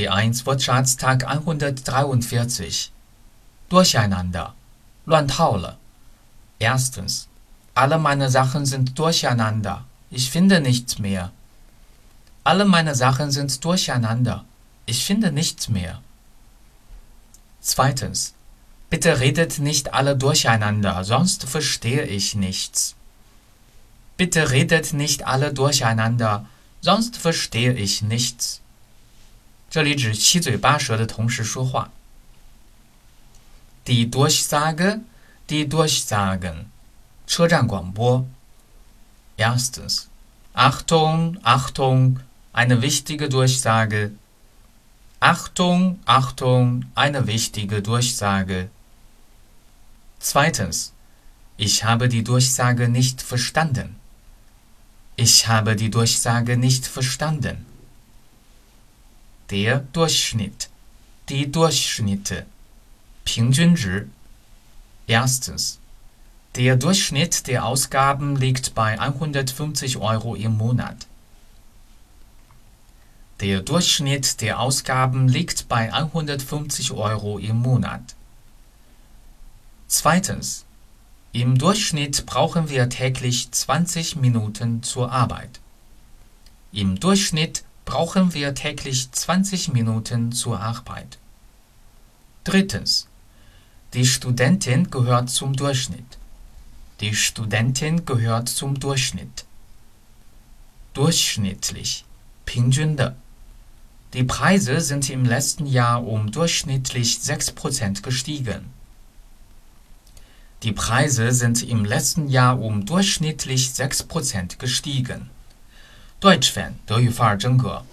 B1 Wortschatztag 143. Durcheinander. 乱套了. Erstens. Alle meine Sachen sind durcheinander. Ich finde nichts mehr. Alle meine Sachen sind durcheinander. Ich finde nichts mehr. Zweitens. Bitte redet nicht alle durcheinander, sonst verstehe ich nichts. Bitte redet nicht alle durcheinander, sonst verstehe ich nichts. 这里指七嘴八舌的同时说话。Die Durchsage, die Durchsagen. 车站广播。Erstens. Achtung, Achtung, eine wichtige Durchsage. Achtung, Achtung, eine wichtige Durchsage. Zweitens. Ich habe die Durchsage nicht verstanden. Ich habe die Durchsage nicht verstanden. Der Durchschnitt. Die Durchschnitte. 平均值. Erstens. Der Durchschnitt der Ausgaben liegt bei 150 Euro im Monat. Der Durchschnitt der Ausgaben liegt bei 150 Euro im Monat. Zweitens. Im Durchschnitt brauchen wir täglich 20 Minuten zur Arbeit. Im Durchschnitt brauchen wir täglich 20 Minuten zur Arbeit. Drittens. Die Studentin gehört zum Durchschnitt. Die Studentin gehört zum Durchschnitt. Durchschnittlich. 平均的. Die Preise sind im letzten Jahr um durchschnittlich 6% gestiegen. Die Preise sind im letzten Jahr um durchschnittlich 6% gestiegen. Deutsch Fan 德语范儿真格